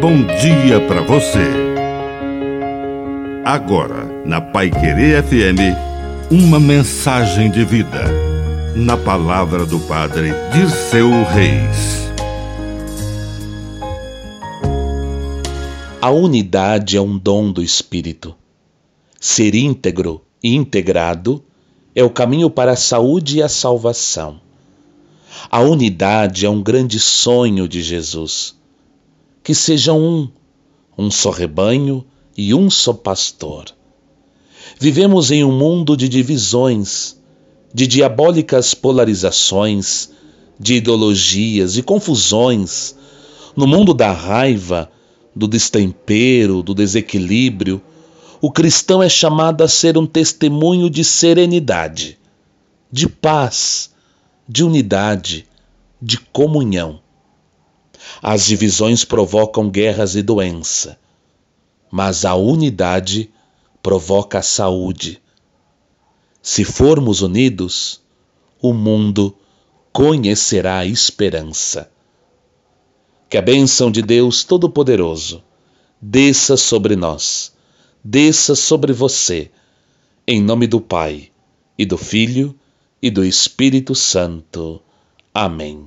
bom dia para você. Agora, na Pai Querer FM, uma mensagem de vida. Na palavra do Padre Dirceu Reis. A unidade é um dom do Espírito. Ser íntegro e integrado é o caminho para a saúde e a salvação. A unidade é um grande sonho de Jesus que sejam um, um só rebanho e um só pastor. Vivemos em um mundo de divisões, de diabólicas polarizações, de ideologias e confusões, no mundo da raiva, do destempero, do desequilíbrio, o cristão é chamado a ser um testemunho de serenidade, de paz, de unidade, de comunhão. As divisões provocam guerras e doença, mas a unidade provoca a saúde. Se formos unidos, o mundo conhecerá a esperança. Que a bênção de Deus Todo-Poderoso desça sobre nós, desça sobre você, em nome do Pai, e do Filho, e do Espírito Santo. Amém.